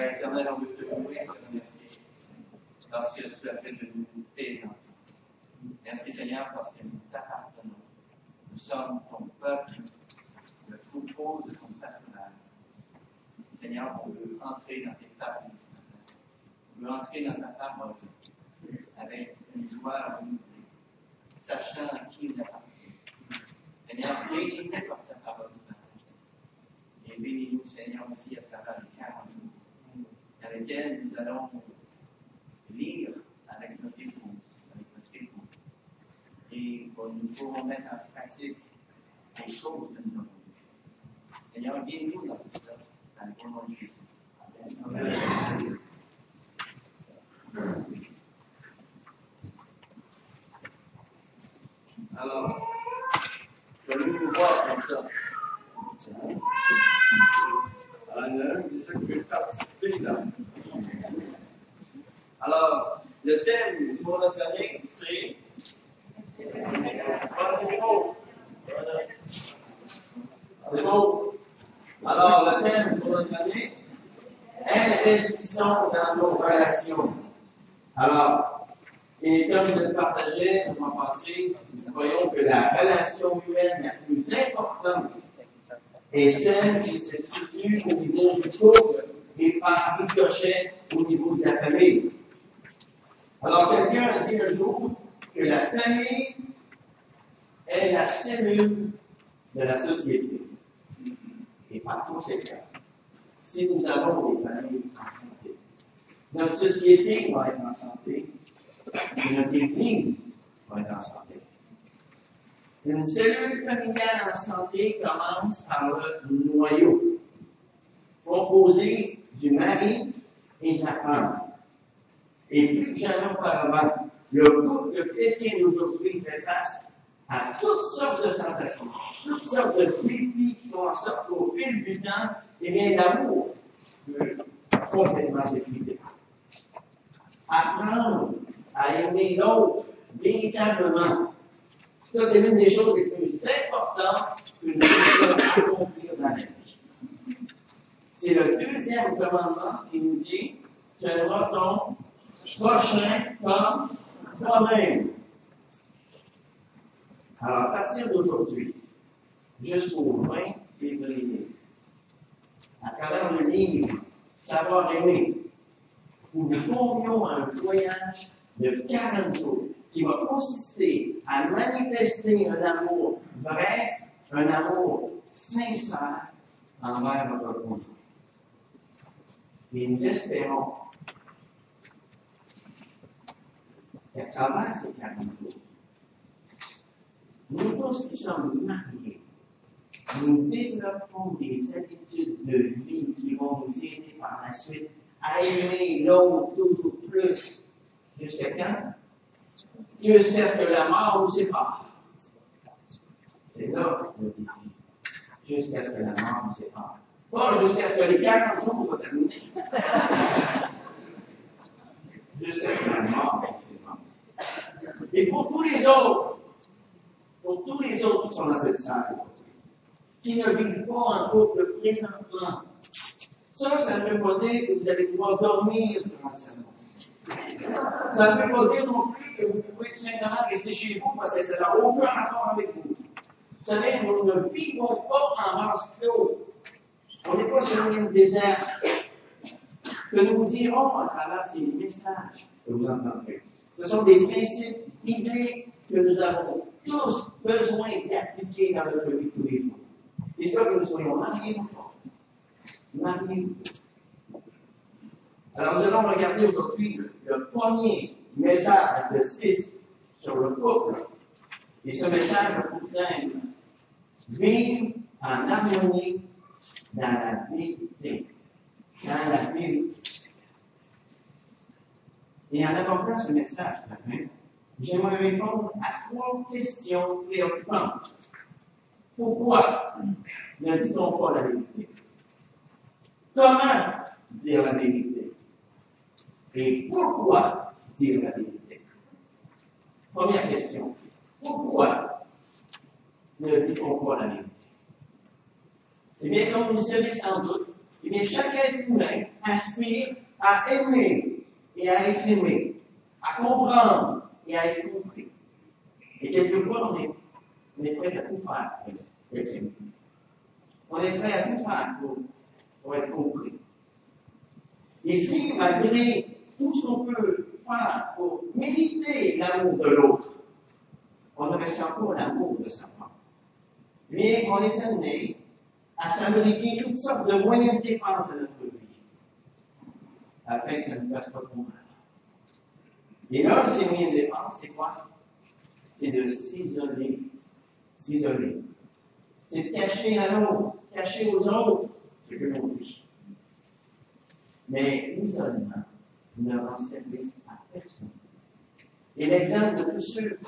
Éternel, on veut te louer et te remercier parce que tu as fait de nous tes enfants. Merci Seigneur parce que nous t'appartenons. Nous sommes ton peuple, le troupeau de ton patronage. Seigneur, on veut entrer dans tes tables ce matin. On veut entrer dans ta parole avec une joie renouvelée, sachant à qui on appartient. Seigneur, bénis-nous par ta parole ce matin. Et bénis-nous, Seigneur, aussi à travers les 40 dans lesquels nous allons lire avec notre épouse, avec notre époux. Et nous pourrons mettre en pratique les choses que nous avons vues. Seigneur, guide-nous dans tout ça, dans le nom de Jésus. Amen. Alors, je vais nous voir comme ça. Alors, il y en a un déjà qui veut participer dans. Alors, le thème pour notre année, c'est. C'est beau. Alors, le thème pour notre année, investissons dans nos relations. Alors, et comme je le partageais dans mon passé, nous voyons que la relation humaine la plus importante est celle qui se situe au niveau du couple et par ricochet au niveau de la famille. Alors, quelqu'un a dit un jour que la famille est la cellule de la société. Et par conséquent, si nous avons des familles en santé, notre société va être en santé, et notre Église va être en santé. Une cellule familiale en santé commence par le noyau, composé du mari et de la femme. Et plus que jamais auparavant, le couple chrétien d'aujourd'hui fait face à toutes sortes de tentations, toutes sortes de défis qui font en sorte qu'au fil du temps, eh bien, l'amour peut complètement s'épuiser. Apprendre à aimer l'autre véritablement. Ça, c'est l'une des choses les plus importantes que nous devons accomplir dans la vie. C'est le deuxième commandement qui nous dit Tu aimeras ton prochain comme toi-même. Alors, à partir d'aujourd'hui, jusqu'au 20 février, à travers le livre Savoir aimer, où nous convions à un voyage de 40 jours qui va consister à manifester un amour vrai, un amour sincère envers notre conjoint. Et nous espérons qu'à travers ces 40 jours, nous tous qui sommes mariés, nous développons des habitudes de vie qui vont nous aider par la suite à aimer l'autre toujours plus. Jusqu'à quand? Jusqu'à ce que la mort nous sépare. C'est là le défi. Jusqu'à ce que la mort nous sépare. Pas jusqu'à ce que les 40 jours soient terminés. jusqu'à ce que la mort nous sépare. Et pour tous les autres, pour tous les autres qui sont dans cette salle, qui ne vivent pas en couple présentement, ça, ça ne veut pas dire que vous allez pouvoir dormir durant le sermon. Ça ne veut pas dire non plus que vous pouvez simplement rester chez vous parce que ça n'a aucun rapport avec vous. Vous savez, nous ne vivons pas en vase clos. On n'est pas sur une désert. Que nous vous dirons à travers ces messages que vous entendrez. Ce sont des principes bibliques que nous avons tous besoin d'appliquer dans notre vie tous les jours. Ça que nous soyons mariés ou pas. Mariés. Alors, nous allons regarder aujourd'hui le premier message de 6 sur le couple. Et ce message thème Vivre en harmonie dans la vérité. Dans la vérité. Et en abordant ce message j'aimerais répondre à trois questions préoccupantes. Pourquoi ne dit-on pas la vérité? Comment dire la vérité? Et pourquoi dire la vérité? Première question. Pourquoi ne dit-on pas la vérité? Eh bien, comme vous le savez sans doute, eh bien, chaque être humain aspire à aimer et à être aimé, à comprendre et à être compris. Et quelquefois, on est, on est prêt à tout faire pour être aimé. On est prêt à tout faire pour, pour être compris. Et si, malgré tout ce qu'on peut faire pour mériter l'amour de l'autre, on ne ressent pas l'amour de sa part. Mais on est amené à fabriquer toutes sortes de moyens de défense de notre vie, afin que ça ne fasse pas trop mal. Et l'un de ces moyens de défense, c'est quoi? C'est de s'isoler. S'isoler. C'est de cacher à l'autre, cacher aux autres ce que l'on vit. Mais l'isolement ne rend service à personne. Et l'exemple de tous ceux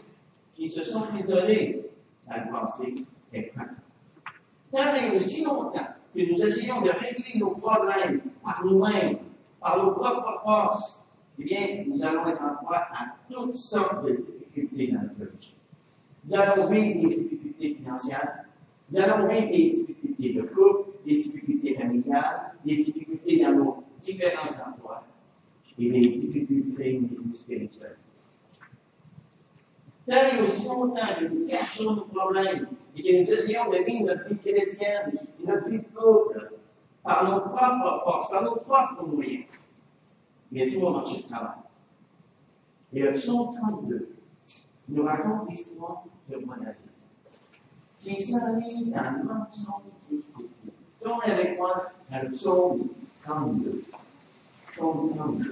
qui se sont isolés à le passé est frappant. Aussi longtemps que nous essayons de régler nos problèmes par nous-mêmes, par nos propres forces, eh bien, nous allons être en proie à toutes sortes de difficultés dans notre vie. Nous allons vivre des difficultés financières, nous allons vivre des difficultés de couple, des difficultés familiales, des difficultés dans nos différents des difficultés spirituelles. Tant et aussi longtemps que nous cachons nos problèmes et que nous essayons de vivre notre vie chrétienne et notre vie de couple par nos propres forces, par nos propres moyens, mais tout va marcher de travail. Et le psaume 32 nous raconte l'histoire de Monavi, qui s'analyse dans le mensonge jusqu'au bout. Tournez avec moi dans le psaume 32. Psaume 32.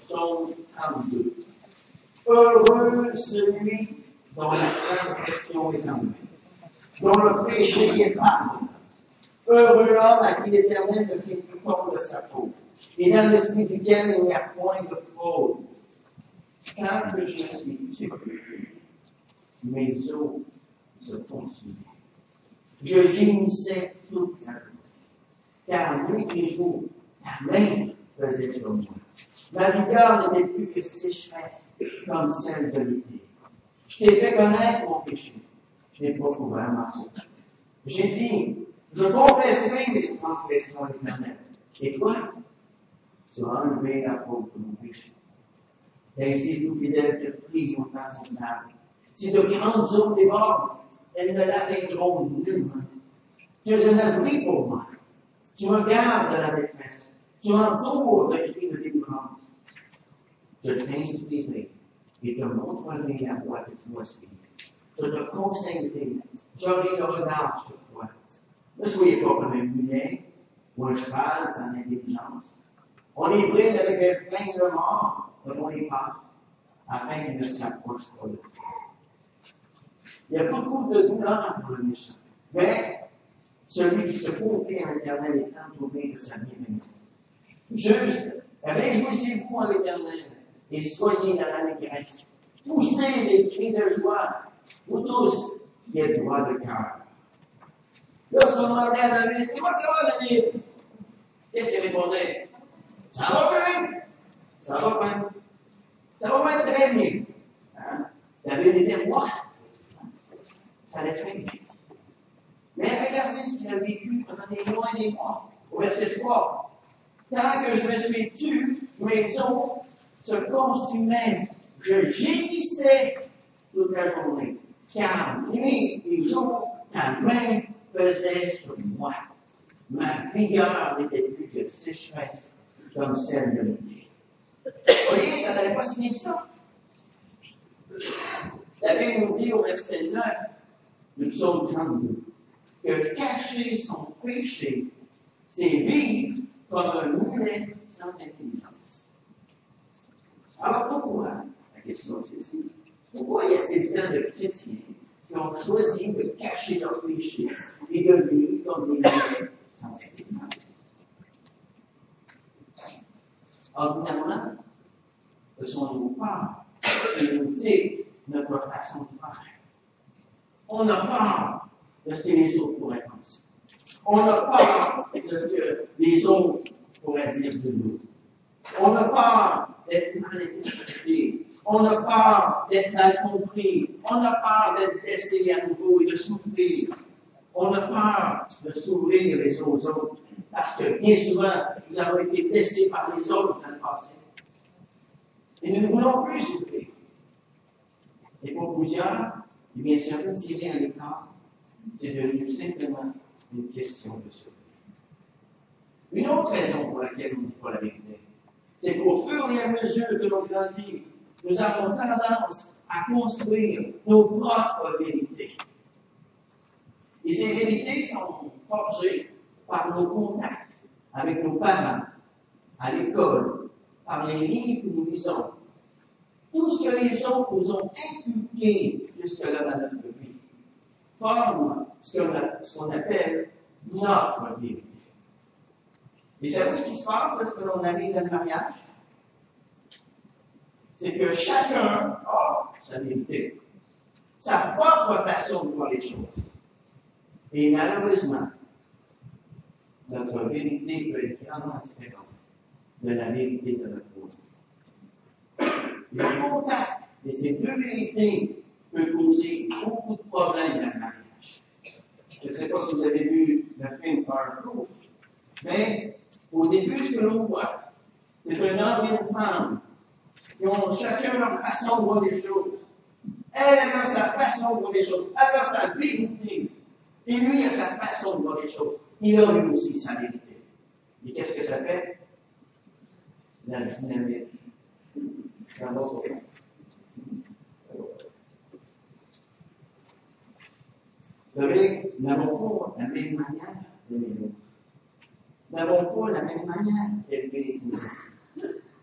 Psaume 32. Heureux celui dont la transgression est en dont le péché est pardonné. Heureux l'homme à qui l'Éternel ne fait plus compte de sa peau, et dans l'esprit duquel il n'y a point de fraude. Quand que je suis tué, mes os se consumaient. Je gémissais toute la journée, car nuit et jour, la main faisait sur moi. Ma vigueur n'était plus que sécheresse, comme celle de l'été. Je t'ai fait connaître mon péché. Je n'ai pas couvert ma faute. J'ai dit, je confesserai mes transgressions à l'éternel. Et toi, tu as enlevé la faute de mon péché. Ainsi, tout fidèle te prie temps son âme. Si de grandes eaux débordent, elles ne l'atteindront nullement. Tu es un abri pour moi. Tu me gardes de la détresse. Tu m'entoures de cris de délivrance. Je t'instruirai et te montrerai la voie que tu dois suivre. Je te conseillerai, j'aurai le regard sur toi. Ne soyez pas comme un mulet ou un cheval sans intelligence. On les bride avec un frein de mort, comme on les part, afin qu'ils ne s'approchent pas de toi. Il y a beaucoup de douleur pour le méchant. Mais celui qui se confie à l'éternel est entouré de sa bienveillance. Juste, réjouissez-vous en l'éternel et soyez dans l'allégresse. Poussez les cris de joie, vous tous qui êtes droits de cœur. Lorsqu'on demandait à David, comment ça va, David? Qu'est-ce qu'il répondait? Ça va bien? Ça va bien? Ça va bien très bien. Hein? Roi. Ça allait très bien. Mais regardez ce qu'il a vécu pendant des mois et des mois. Au verset 3. Tant que je me suis tué, mes os se consumaient. Je gémissais toute la journée. Car nuit et jour, ta main pesait sur moi. Ma vigueur n'était plus que sécheresse, comme celle de l'été. Vous voyez, ça n'allait pas si bien que ça. La Bible nous dit au verset 9 du psaume 32 que cacher son péché, c'est vivre comme un mulet sans intelligence. Alors pourquoi, la question c'est ici, pourquoi y a-t-il tant de chrétiens qui ont choisi de cacher leur péché et de vivre comme des mulets sans intelligence? Ordinairement, ce sont nos peurs qui nous notre façon de faire. On a peur de ce que les autres pourraient penser. On a peur de ce que les autres pourraient dire de nous. On a peur d'être mal interprété. On a peur d'être mal compris. On a peur d'être blessé à nouveau et de souffrir. On a peur de s'ouvrir les uns aux autres. Parce que bien souvent, nous avons été blessés par les autres dans le passé. Et nous ne voulons plus souffrir. Et pour plusieurs, eh bien, se retirer à l'écart, c'est devenu simplement une question de survie. Une autre raison pour laquelle on ne dit pas la vérité, c'est qu'au fur et à mesure que l'on grandit, nous avons tendance à construire nos propres vérités. Et ces vérités sont forgées par nos contacts avec nos parents, à l'école, par les livres que nous lisons, tout ce que les autres nous ont inculqué jusque-là dans notre vie forme ce qu'on appelle notre vérité. Et savez ce qui se passe lorsque l'on arrive dans le mariage? C'est que chacun a sa vérité, sa propre façon de voir les choses. Et malheureusement, notre vérité peut être grandement différente de la vérité de notre conjoint. Le contact de ces deux vérités peut causer beaucoup de problèmes dans le mariage. Je ne sais pas si vous avez vu le film Fireproof, mais au début, ce que l'on voit, c'est un homme et une femme qui ont chacun leur façon de voir les choses. Elle, a sa façon de voir les choses. Elle a sa vérité. Et lui a sa façon de voir les choses. Il a lui aussi sa vérité. Et qu'est-ce que ça fait? La dynamique. Vous savez, nous n'avons pas la même manière d'aimer l'autre. Nous n'avons pas la même manière d'élever nos enfants.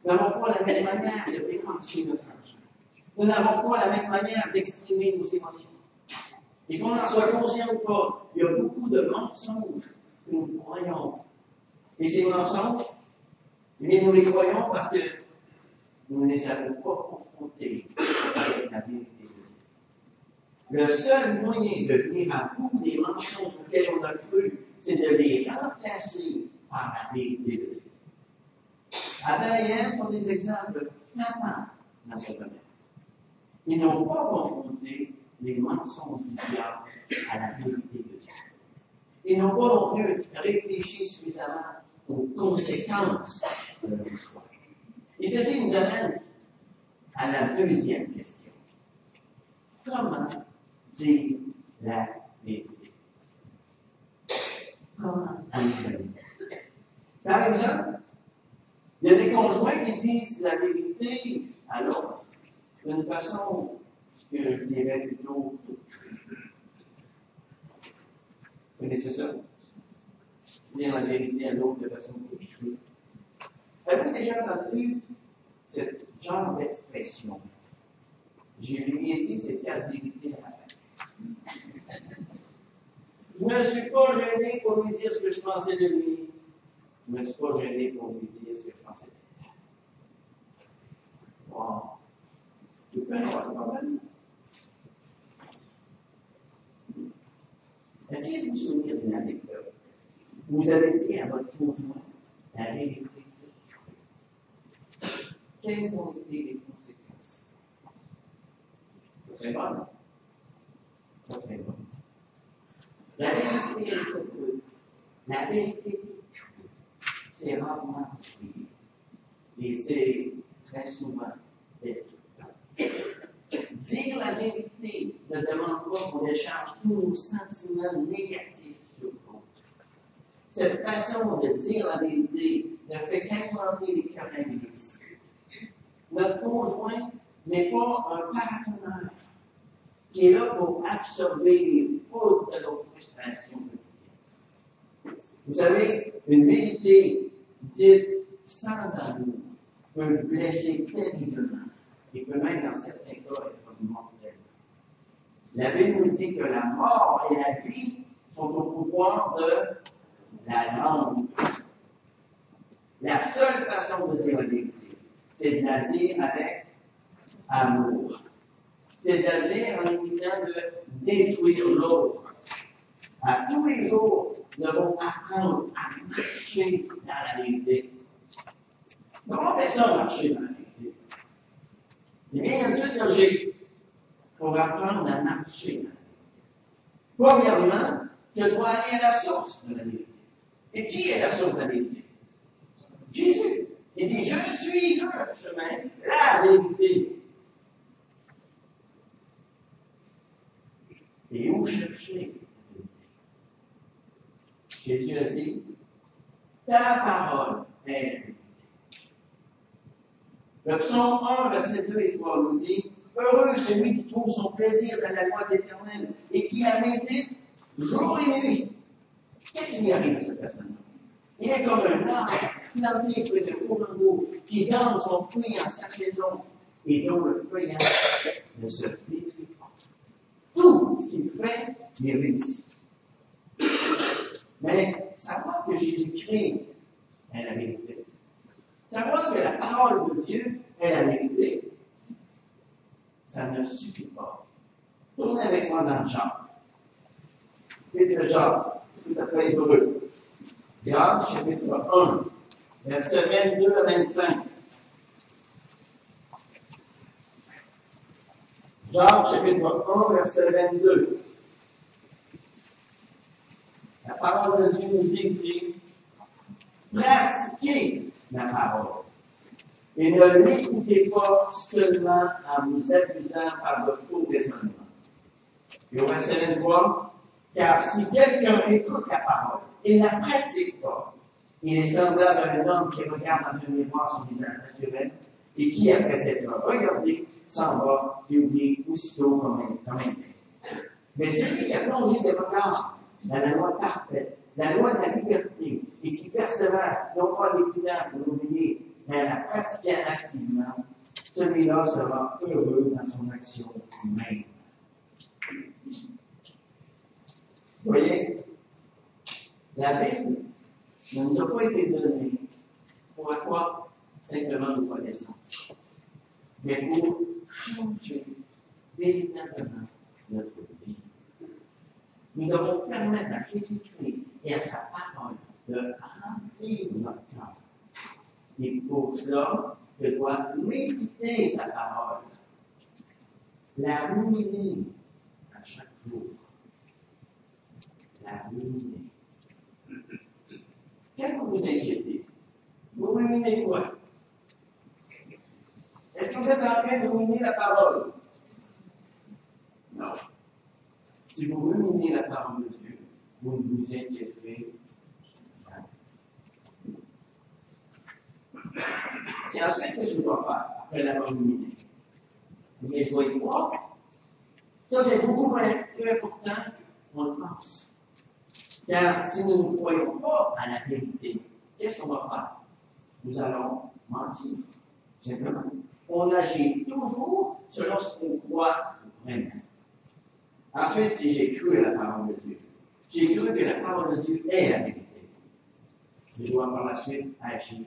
Nous n'avons pas la même manière de dépenser notre argent. Nous n'avons pas la même manière d'exprimer nos émotions. Et qu'on en soit conscient ou pas, il y a beaucoup de mensonges nous croyons. Et ces mensonges, bien, nous les croyons parce que nous ne les avons pas confrontés avec la vérité de Dieu. Le seul moyen de venir à bout des mensonges auxquels on a cru, c'est de les remplacer par la vérité de Dieu. Adam et Ève sont des exemples frappants dans ce domaine. Ils n'ont pas confronté les mensonges du diable à la vérité de Dieu. Ils n'ont pas non plus réfléchi suffisamment aux conséquences de leur choix. Et ceci nous amène à la deuxième question. Comment dire la vérité? Comment dire la vérité? Par exemple, il y a des conjoints qui disent la vérité à l'autre d'une façon que je dirais plutôt ça? Dire la vérité à l'autre de façon toute Avez-vous déjà entendu ce genre d'expression? Je lui ai dit c'est la vérité à la Je ne me suis pas gêné pour lui dire ce que je pensais de lui. Je ne me suis pas gêné pour lui dire ce que je pensais de lui. Wow. Tu peux avoir ce problème de vous souvenir d'une anecdote. Vous avez dit à votre conjoint la vérité quelles ont été les conséquences? Bonne. Pas très bonne. La vérité est peu. La vérité, c'est rarement oublié. Et c'est très souvent destructeur. Dire la vérité ne demande pas qu'on décharge tous nos sentiments négatifs sur l'autre. Cette façon de dire la vérité ne fait qu'alimenter les querelles et. Notre conjoint n'est pas un partenaire qui est là pour absorber les fautes de nos frustrations quotidiennes. Vous savez, une vérité dite sans amour peut blesser terriblement et peut même, dans certains cas, être mortel. La Bible nous dit que la mort et la vie sont au pouvoir de la langue. La seule façon de dire la vérité, c'est-à-dire avec amour. C'est-à-dire en évitant de détruire l'autre. À tous les jours, nous devons apprendre à marcher dans la vérité. Comment on fait ça marcher dans la vérité? Eh bien, il y a pour apprendre à marcher dans la vérité. Premièrement, je dois aller à la source de la vérité. Et qui est la source de la vérité? Jésus. Il dit, je suis le chemin, la vérité. Et où chercher la vérité? Jésus a dit, ta parole est la vérité. Le psaume 1, verset 2 et 3 nous dit, Heureux celui qui trouve son plaisir dans la loi éternelle et qui la médite jour et nuit. Qu'est-ce qui arrive à cette personne? Il est comme un arbre planté près de courant d'eau qui donne son fruit en sa saison et dont le feuillage ne se détruit pas. Tout ce qu'il fait, il réussit. Mais savoir que Jésus-Christ est la vérité, savoir que la parole de Dieu est la vérité, ça ne suffit pas. Tournez avec moi dans Jean. Chapitre Jean, tout à fait heureux. Jean, chapitre 1, verset 22 à 25. Jean, chapitre 1, verset 22. La parole de Dieu nous dit pratiquez la parole. Et ne l'écoutez pas seulement en vous abusant par de faux raisonnements. Et au verset 23, car si quelqu'un écoute la parole et la pratique pas, il est semblable à un homme qui regarde dans un miroir son visage naturel et qui, après s'être regardé, s'en va et oublie aussitôt comme un, comme Mais celui qui a plongé des regards dans la loi parfaite, la loi de la liberté, et qui persévère, non pas l'écoutant pour l'oublier, mais à la pratiquant activement, celui-là sera heureux dans son action même. Vous voyez, la Bible ne nous a pas été donnée pour avoir simplement de connaissances, mais pour changer véritablement notre vie. Nous devons permettre à Jésus-Christ et à sa parole de remplir notre. Et pour cela, je dois méditer sa parole, la ruminer à chaque jour, la ruminer. Qu'est-ce que vous inquiétez? Vous ruminez quoi? Est-ce que vous êtes en train de ruminer la parole? Non. Si vous ruminez la parole de Dieu, vous ne vous inquiéterez Et ensuite, qu'est-ce que je dois faire après l'avoir ruminé? Mais croire. Ça, c'est beaucoup plus important qu'on le pense. Car si nous ne croyons pas à la vérité, qu'est-ce qu'on va faire? Nous allons mentir, simplement. On agit toujours selon ce qu'on croit vraiment. Ensuite, si j'ai cru à la parole de Dieu, j'ai cru que la parole de Dieu est la vérité, je dois par la suite agir.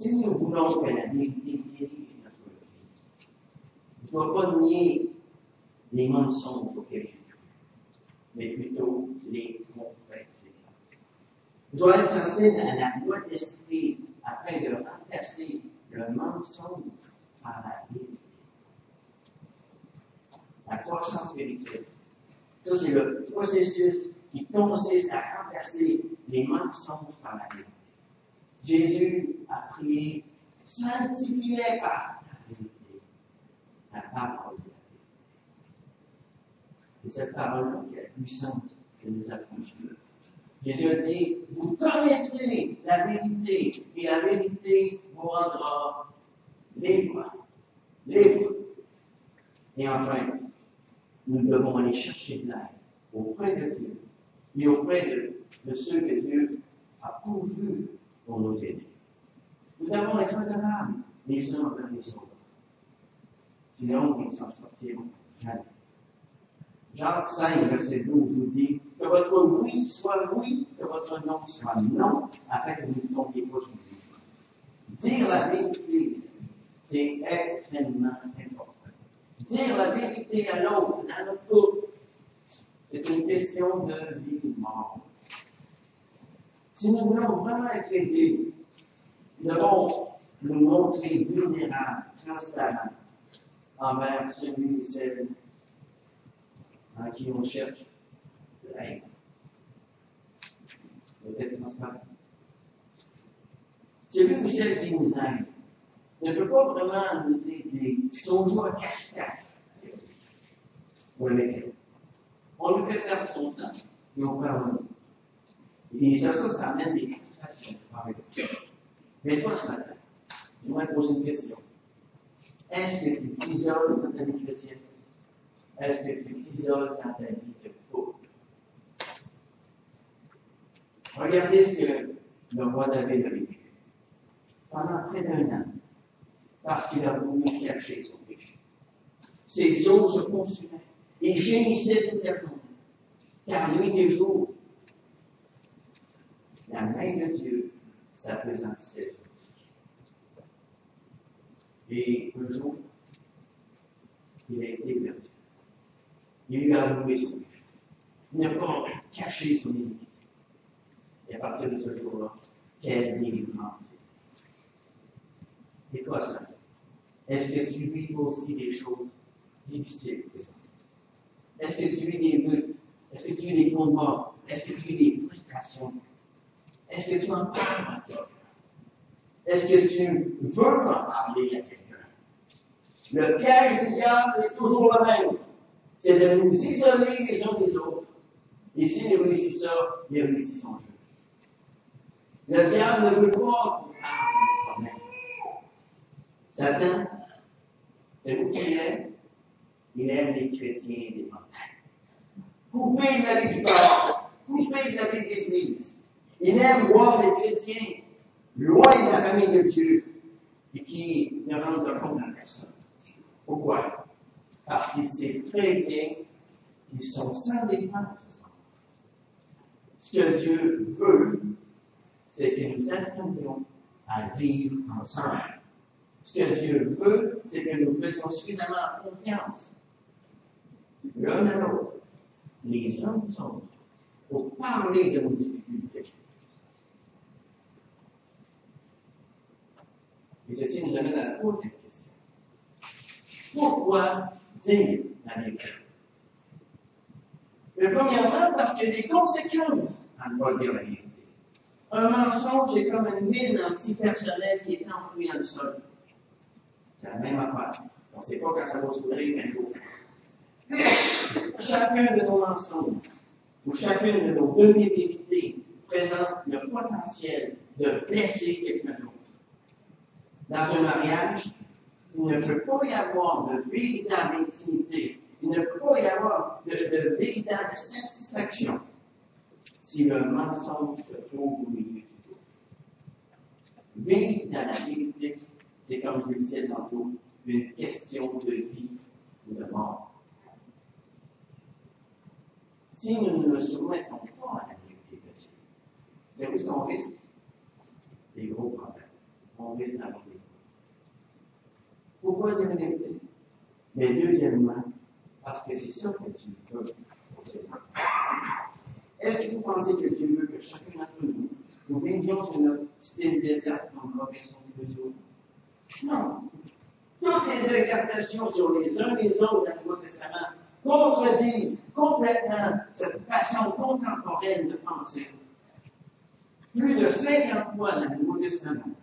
Si nous voulons que la vérité dirige notre vie, je ne dois pas nier les mensonges auxquels j'ai cru, mais plutôt les compresser. Je dois être sensible à la loi de afin de remplacer le mensonge par la vérité. La croissance spirituelle. Ça, c'est le processus qui consiste à remplacer les mensonges par la vérité. Jésus a prié, sanctifie-les par la vérité, la parole de la vérité. C'est cette parole-là qui est puissante que nous affranchit. Jésus a dit, vous connaîtrez la vérité, et la vérité vous rendra libre. Libre. Et enfin, nous devons aller chercher de l'aide auprès de Dieu et auprès de, de ceux que Dieu a pourvus pour nous aider. Nous devons être redevables les uns envers les autres. Sinon, nous ne s'en sortirons jamais. Jacques 5, verset 12 nous dit que votre oui soit oui, que votre non soit non, afin que vous ne tombiez pas sous le jugement. Dire la vérité, c'est extrêmement important. Dire la vérité à l'autre, à notre couple, c'est une question de vie ou mort. Si nous voulons vraiment être aidés, nous devons nous montrer vulnérables, transparents envers celui et celle en qui on cherche de l'aide. Peut-être transparent. Celui ou celle qui nous aide ne peut pas vraiment nous aider. Son joie cache-cache. Ou avec. On lui fait perdre son temps et on perd Et ça, ça, amène des frustrations. Mais toi, ce matin, je vais poser une question. Est-ce que tu t'isoles dans ta vie chrétienne? Est-ce que tu t'isoles dans ta vie de couple? Regardez ce que le roi David a vécu. Pendant près d'un an, parce qu'il a voulu cacher son péché. Ses os se consumaient. Il gémissait toute la journée. Car nuit et jour, la main de Dieu s'appesantissait sur lui. Et un jour, il a été perdu. Il lui a avoué son péché. Il n'a pas caché son iniquité. Et à partir de ce jour-là, quelle délivrance. Et toi, ça Est-ce que tu vis aussi des choses difficiles Est-ce que tu vis des luttes? Est-ce que tu vis des combats? Est-ce que tu vis des frustrations? Est-ce que tu en parles? À quelqu'un? Est-ce que tu veux en parler à quelqu'un? Le piège du diable est toujours le même. C'est de nous isoler les uns des autres. Et s'il réussit ça, il réussit son jeu. Le diable ne veut pas qu'on parle de problème. Satan, c'est vous qui l'aime? Il aime les chrétiens des montagnes. Couper de la vie du corps, couper de la vie de l'Église. Il aime voir les chrétiens loin de la famille de Dieu et qui ne rendent compte à personne. Pourquoi? Parce qu'il sait très bien qu'ils sont sans défense. Ce que Dieu veut, c'est que nous apprenions à vivre ensemble. Ce que Dieu veut, c'est que nous faisions suffisamment confiance l'un à l'autre, les uns aux autres, pour parler de nos difficultés. Et ceci nous amène à la troisième question. Pourquoi dire la vérité? Premièrement, parce qu'il y a des conséquences à ne pas dire la vérité. Un mensonge est comme une mine antipersonnelle qui est enfouie dans le sol. C'est la même affaire. On ne sait pas quand ça va s'ouvrir un jour. Chacun de nos mensonges ou chacune de nos demi-vérités présente le potentiel de blesser quelqu'un d'autre. Dans un mariage, il ne peut pas y avoir de véritable intimité, il ne peut pas y avoir de, véritable satisfaction si le mensonge se trouve au milieu du tout. Vivre dans la vérité, c'est comme je le disais tantôt, une question de vie ou de mort. Si nous ne nous soumettons pas à la vérité de Dieu, c'est ce qu'on risque? Des gros problèmes. On risque d'avoir des Pourquoi dire la vérité? Mais deuxièmement, parce que c'est ça que Dieu veut pour Est-ce que vous pensez que Dieu veut que chacun d'entre nous, nous vivions sur notre petite île déserte comme Robinson Crusoe? Non. Toutes les exhortations sur les uns les autres dans le Nouveau Testament contredisent complètement cette façon contemporaine de penser. Plus de 50 fois dans le Nouveau Testament,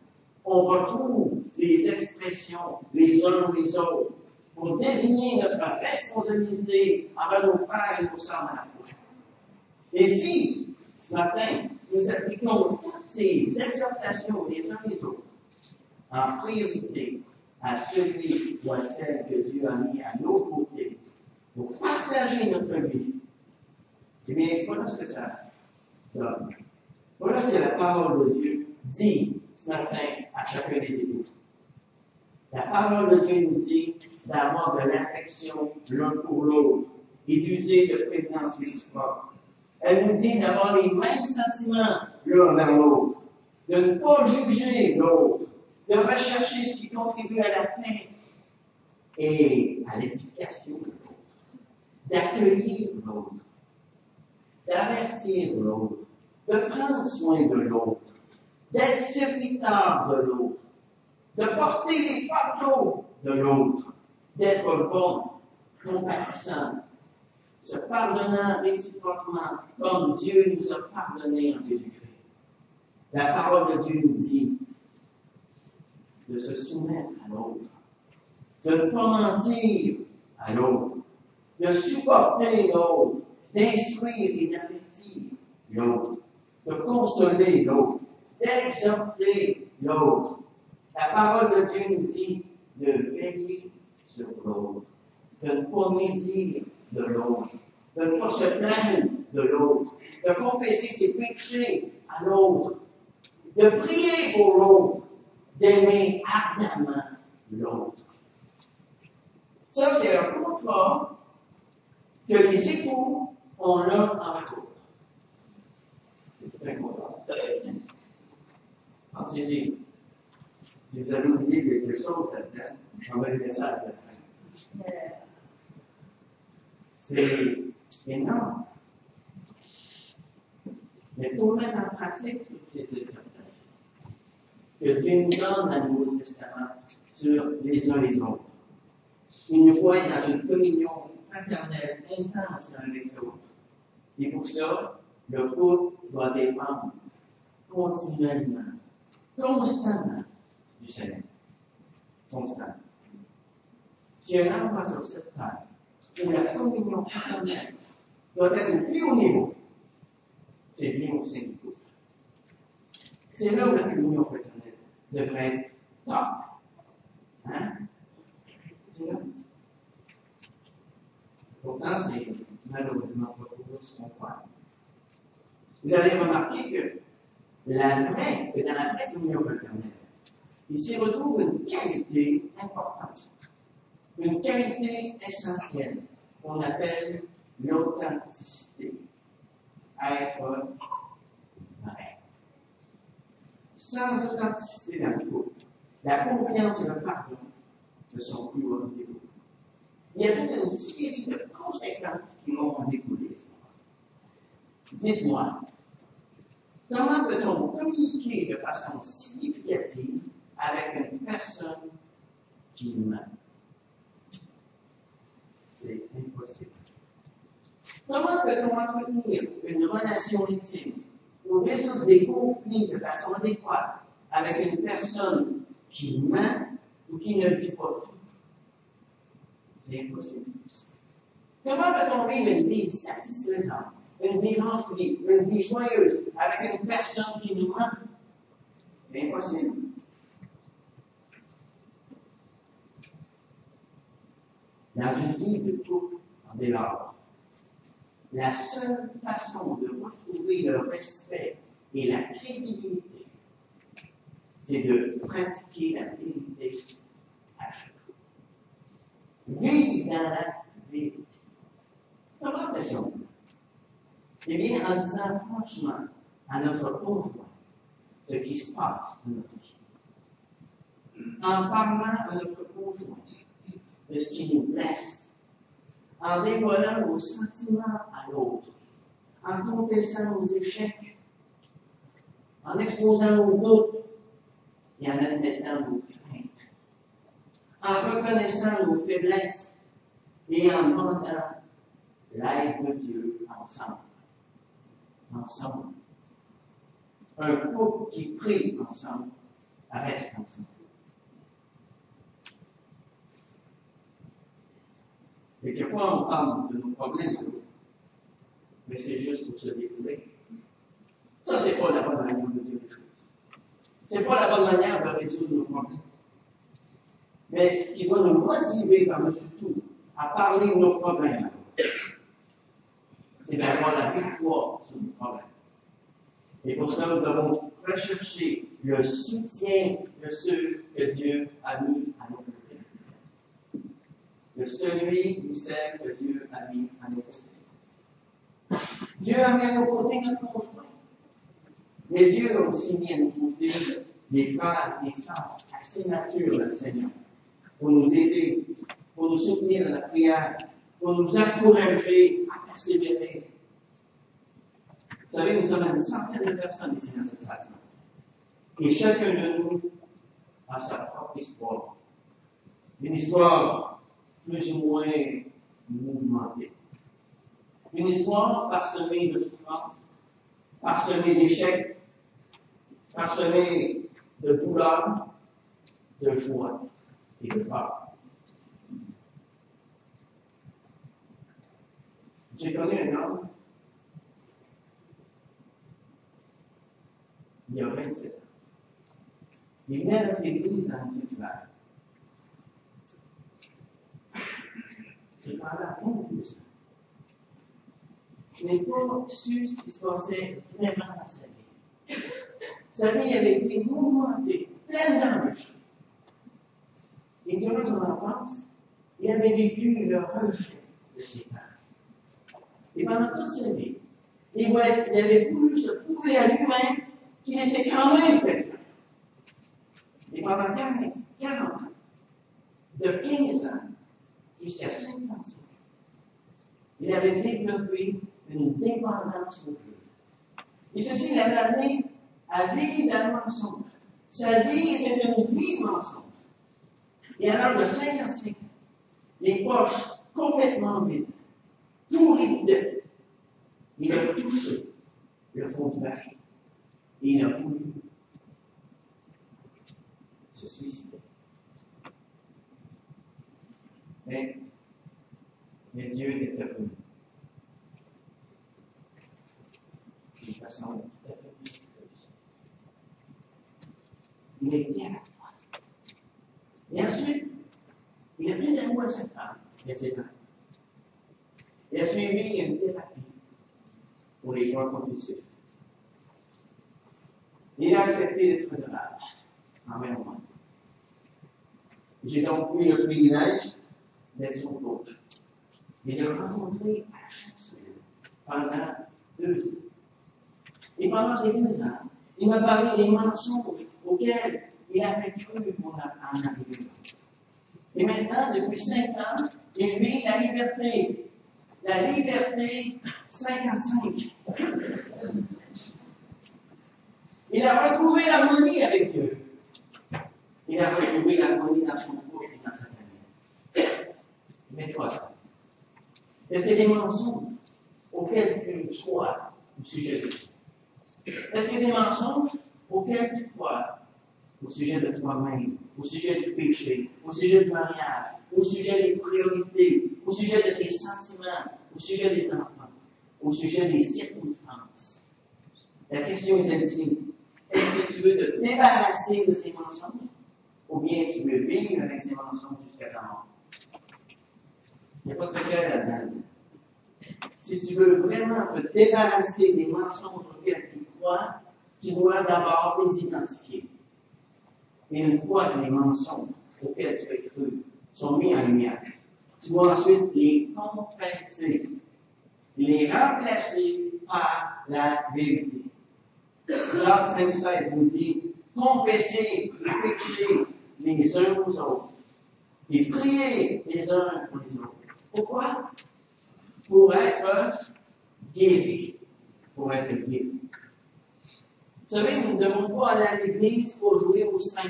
on retrouve les expressions les uns les autres pour désigner notre responsabilité envers nos frères et nos sœurs la foi. Et si, ce matin, nous appliquons toutes ces exhortations les uns les autres en priorité à celui ou à celle que Dieu a mis à nos côtés pour partager notre vie, eh bien, voilà ce que ça donne. Voilà ce que la parole de Dieu dit ce matin à chacun des époux. La parole de Dieu nous dit d'avoir de l'affection l'un pour l'autre et d'user de prévenance réciproque. Elle nous dit d'avoir les mêmes sentiments l'un vers l'autre, de ne pas juger l'autre, de rechercher ce qui contribue à la paix et à l'édification de l'autre, d'accueillir l'autre, d'avertir l'autre de prendre soin de l'autre, d'être serviteur de l'autre, de porter les fardeaux de l'autre, d'être bon, compatissant, se pardonnant réciproquement comme Dieu nous a pardonné en Jésus-Christ. La parole de Dieu nous dit de se soumettre à l'autre, de ne pas mentir à l'autre, de supporter l'autre, d'instruire et d'avertir l'autre, de consoler l'autre, d'exhorter l'autre. La parole de Dieu nous dit de veiller sur l'autre, de ne pas médire de l'autre, de ne pas se plaindre de l'autre, de confesser ses péchés à l'autre, de prier pour l'autre, d'aimer ardemment l'autre. Ça, c'est un contrat que les époux ont l'un avec l'autre. C'est un contrat. Pensez-y. Si vous avez oublié quelque chose là-dedans, j'enverrai ça à la fin. C'est énorme. Mais pour mettre en pratique toutes ces interprétations que Dieu nous donne dans le Nouveau Testament sur les uns les autres, il nous faut être dans une communion fraternelle intense l'un avec l'autre. Et pour cela, le couple doit dépendre continuellement, constamment du Seigneur. Constamment. Si un endroit sur cette terre où la communion fraternelle doit être au plus haut niveau, c'est bien au sein du couple. C'est là où la communion fraternelle devrait être top. Hein? C'est. Pourtant, c'est malheureusement toujours ce qu'on croit. Vous que la vraie, que dans la vraie communion fraternelle, il s'y retrouve une qualité importante, une qualité essentielle qu'on appelle l'authenticité. Être vrai. Sans authenticité dans le couple, la confiance et le pardon ne sont plus au rendez-vous. Il y a toute une série de conséquences qui vont en découler. Dites-moi, comment peut-on communiquer de façon significative avec une personne qui nous? C'est impossible. Comment peut-on entretenir une relation intime ou résoudre des conflits de façon adéquate avec une personne qui ment ou qui ne dit pas tout? C'est impossible. Comment peut-on vivre une vie satisfaisante, une vie remplie, une vie joyeuse avec une personne qui nous? C'est impossible. Une vie de couple en délord, la seule façon de retrouver le respect et la crédibilité, c'est de pratiquer la vérité à chaque jour. Vivre dans la vérité. Faisons Eh bien, en disant franchement à notre conjoint ce qui se passe dans notre vie. En parlant à notre conjoint de ce qui nous blesse. En dévoilant nos sentiments à l'autre. En confessant nos échecs. En exposant nos doutes et en admettant nos craintes. En reconnaissant nos faiblesses et en demandant l'aide de Dieu ensemble. Ensemble. Un couple qui prie ensemble reste ensemble. Quelquefois, on parle de nos problèmes, mais c'est juste pour se défouler. Ça, c'est pas la bonne manière de dire les choses. C'est pas la bonne manière de résoudre nos problèmes. Mais ce qui doit nous motiver par-dessus tout à parler de nos problèmes, c'est d'avoir la victoire Et pour cela, nous devons rechercher le soutien de ceux que Dieu a mis à nos côtés. De celui ou celle que Dieu a mis à nos côtés. Dieu a mis à nos côtés notre conjoint. Mais Dieu a aussi mis à nos côtés les frères les sœurs assez matures dans le Seigneur pour nous aider, pour nous soutenir dans la prière, pour nous encourager à persévérer. Vous savez, nous sommes une centaine de personnes ici dans cette salle. Et chacun de nous a sa propre histoire. Une histoire plus ou moins mouvementée. Une histoire parsemée de souffrance, parsemée d'échecs, parsemée de douleur, de joie et de peur. J'ai connu un homme, il y a 27 ans. Il venait à notre église en titulaire. Et pendant un de ça, je n'ai pas su ce qui se passait vraiment dans sa vie. Sa vie avait été mouvementée, pleine d'embûches. Et durant son enfance, il avait vécu le rejet de ses parents. Et pendant toute sa vie, il, avait voulu se prouver à lui-même qu'il était quand même quelqu'un. Et pendant 40, 40 ans, de 15 ans jusqu'à 50 ans, il avait développé une dépendance au Dieu. Et ceci l'avait amené à vivre dans le mensonge. Sa vie était une vie de mensonge. Et à l'âge de 55 ans, les poches complètement vides, pourri de. Il a touché le fond du bac. Et il a voulu se suicider. Mais, mais Dieu était revenu. D'une façon tout à fait différente. Il était avec toi. Et ensuite, il a pris d'amour à cette femme et à ses enfants. Il a suivi une thérapie pour les joueurs compulsifs. Il a accepté d'être honorable en même temps. J'ai donc eu le privilège d'être son coach et de le rencontrer à chaque semaine pendant deux ans. Et pendant ces deux ans, il m'a parlé des mensonges auxquels il avait cru pour en arriver là. Et maintenant, depuis cinq ans, il vit la liberté. La liberté 55. Il a retrouvé l'harmonie avec Dieu. Il a retrouvé l'harmonie dans son couple et dans sa famille. Mais toi, est-ce qu'il y a des mensonges auxquels tu crois au sujet de Dieu? Est-ce qu'il y a des mensonges auxquels tu crois au sujet de toi-même, au sujet du péché, au sujet du mariage, au sujet des priorités, au sujet de tes sentiments, au sujet des enfants, au sujet des circonstances? La question est celle-ci. Est-ce que tu veux te débarrasser de ces mensonges? Ou bien tu veux vivre avec ces mensonges jusqu'à ta mort? Il n'y a pas de secret là-dedans. Si tu veux vraiment te débarrasser des mensonges auxquels tu crois, tu dois d'abord les identifier. Et une fois que les mensonges auxquels tu as cru sont mis en lumière, tu dois ensuite les compenser, les remplacer par la vérité. Jacques 5,16 nous dit confessez les péchés les uns aux autres et priez les uns pour les autres. Pourquoi? Pour être guéris. Pour être guéris. Vous savez, nous ne devons pas aller à l'église pour jouer au saint.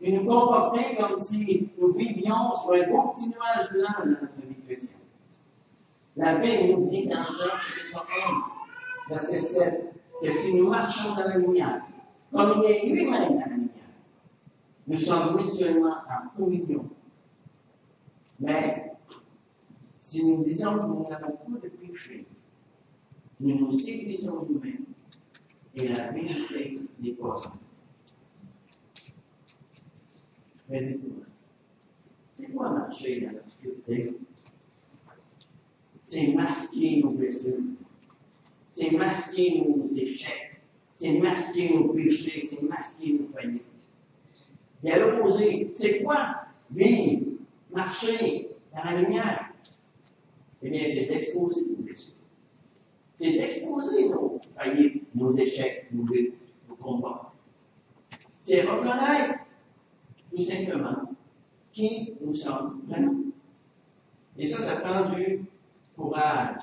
Et nous comporter comme si nous vivions sur un beau petit nuage blanc dans notre vie chrétienne. La Bible nous dit dans Jean chapitre 1, verset 7, que si nous marchons dans la lumière, comme il est lui-même dans la lumière, nous sommes mutuellement en communion. Mais si nous disons que nous n'avons pas de péché, nous nous séduisons nous-mêmes et la vérité pas en Mais c'est quoi marcher dans l'obscurité? C'est masquer nos blessures, c'est masquer nos échecs, c'est masquer nos péchés, c'est masquer nos faillites. Et à l'opposé, c'est quoi? Vivre, marcher dans la lumière? Eh bien, c'est d'exposer nos blessures. C'est d'exposer nos faillites, nos échecs, nos luttes, nos combats. C'est reconnaître tout simplement qui nous sommes vraiment. Et ça, ça prend du courage.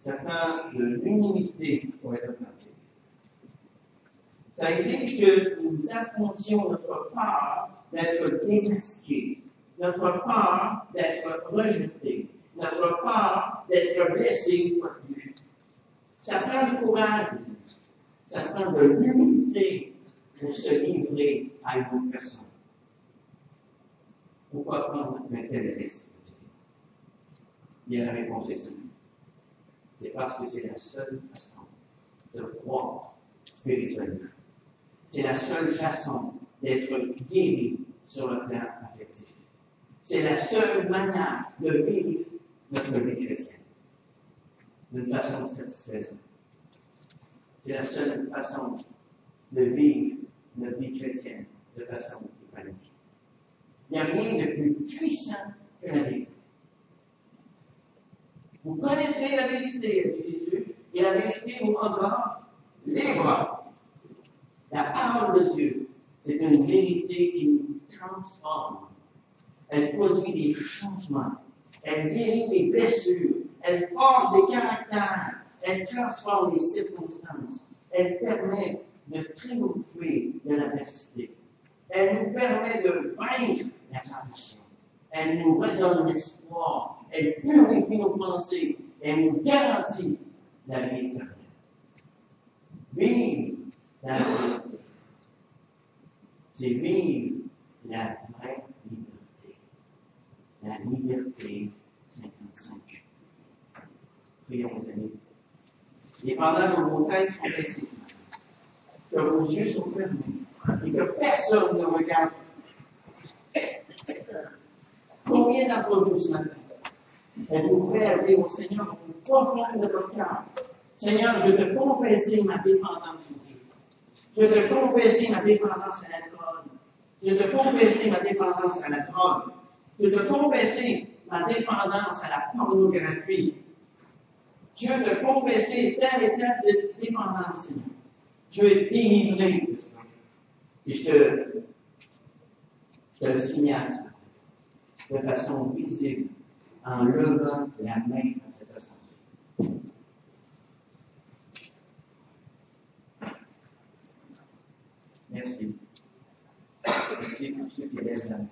Ça prend de l'humilité pour être authentique. Ça exige que nous affrontions notre peur d'être démasqué, notre peur d'être rejeté, notre peur d'être blessé de plus. Ça prend du courage, ça prend de l'humilité pour se livrer à une autre personne. Pourquoi prendre un tel risque? Bien, la réponse est simple. C'est parce que c'est la seule façon de croire spirituellement. C'est la seule façon d'être guéri sur le plan affectif. C'est la seule manière de vivre notre vie chrétienne d'une façon satisfaisante. C'est la seule façon de vivre notre vie chrétienne de façon épanouie. Il n'y a rien de plus puissant que la vérité. Vous connaîtrez la vérité, dit Jésus, et la vérité vous rendra libre. La parole de Dieu, c'est une vérité qui nous transforme. Elle produit des changements. Elle guérit les blessures. Elle forge les caractères. Elle transforme les circonstances. Elle permet de triompher de l'adversité. Elle nous permet de vaincre la tentation. Elle nous redonne l'espoir. Elle purifie nos pensées. Elle nous garantit la vie éternelle. Vive la vérité. C'est vivre la vraie liberté. La liberté 55. Prions, mes amis. Et pendant que vos têtes sont baissées, que vos yeux sont fermés et que personne ne regarde Combien d'entre vous matin êtes-vous prêts à dire au Seigneur profond de votre cœur Seigneur, je te confesser ma dépendance au jeu. Je te confesser ma dépendance à l'alcool. Je te confesser ma dépendance à la drogue. Je te confesser ma dépendance à la pornographie. Je te confesser telle et telle dépendance, Seigneur. Je vais te délivrer Et je te, je te le signale, de façon visible en levant la main dans cette assemblée. Merci. Merci pour ceux qui lèvent la main,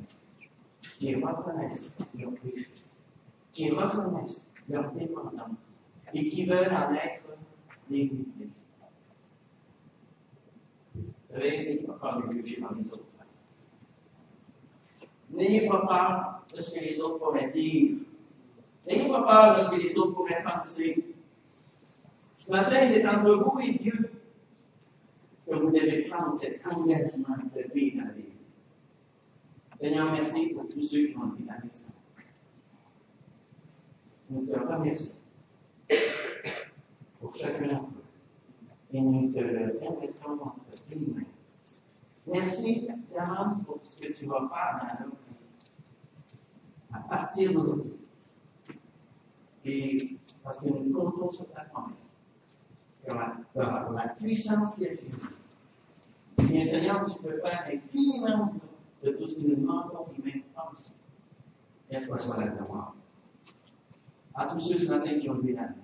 qui reconnaissent leur péché, qui reconnaissent leur dépendance et qui veulent en être délivrés. Vous savez, faut pas me juger par les autres. N'ayez pas peur de ce que les autres pourraient dire. N'ayez pas peur de ce que les autres pourraient penser. Ce matin, c'est entre vous et Dieu que vous devez prendre cet engagement de vivre dans la vie. Seigneur, merci pour tous ceux qui ont été la maison. Nous te remercions pour chacun d'entre eux. Et nous te le entre tes mains. Merci, évidemment, pour ce que tu vas faire dans notre vie. À partir d'aujourd'hui. Et parce que nous comptons sur ta promesse. Pour la, puissance qui est chez Bien, Seigneur, tu peux faire infiniment de tout ce que nous demandons et même pensons. Et à toi soit la gloire. À tous ceux ce matin qui ont levé la main.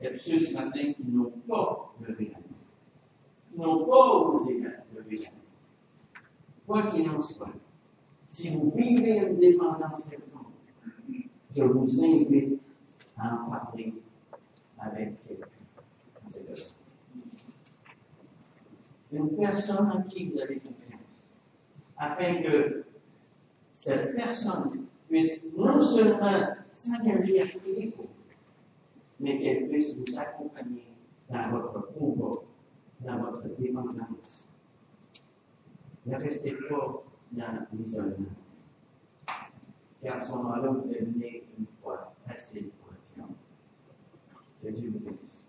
Et à tous ceux ce matin qui n'ont pas levé la main n'ont pas osé lever la main. Quoi qu'il en soit, si vous vivez une dépendance quelconque, je vous invite à en parler avec quelqu'un. Une personne en qui vous avez confiance, afin que cette personne puisse non seulement s'engager à vous, mais qu'elle puisse vous accompagner dans votre combat dans votre dépendance. Ne restez pas dans l'isolement. Et à ce moment-là, vous devenez une foi facile pour le diable. Que Dieu vous bénisse.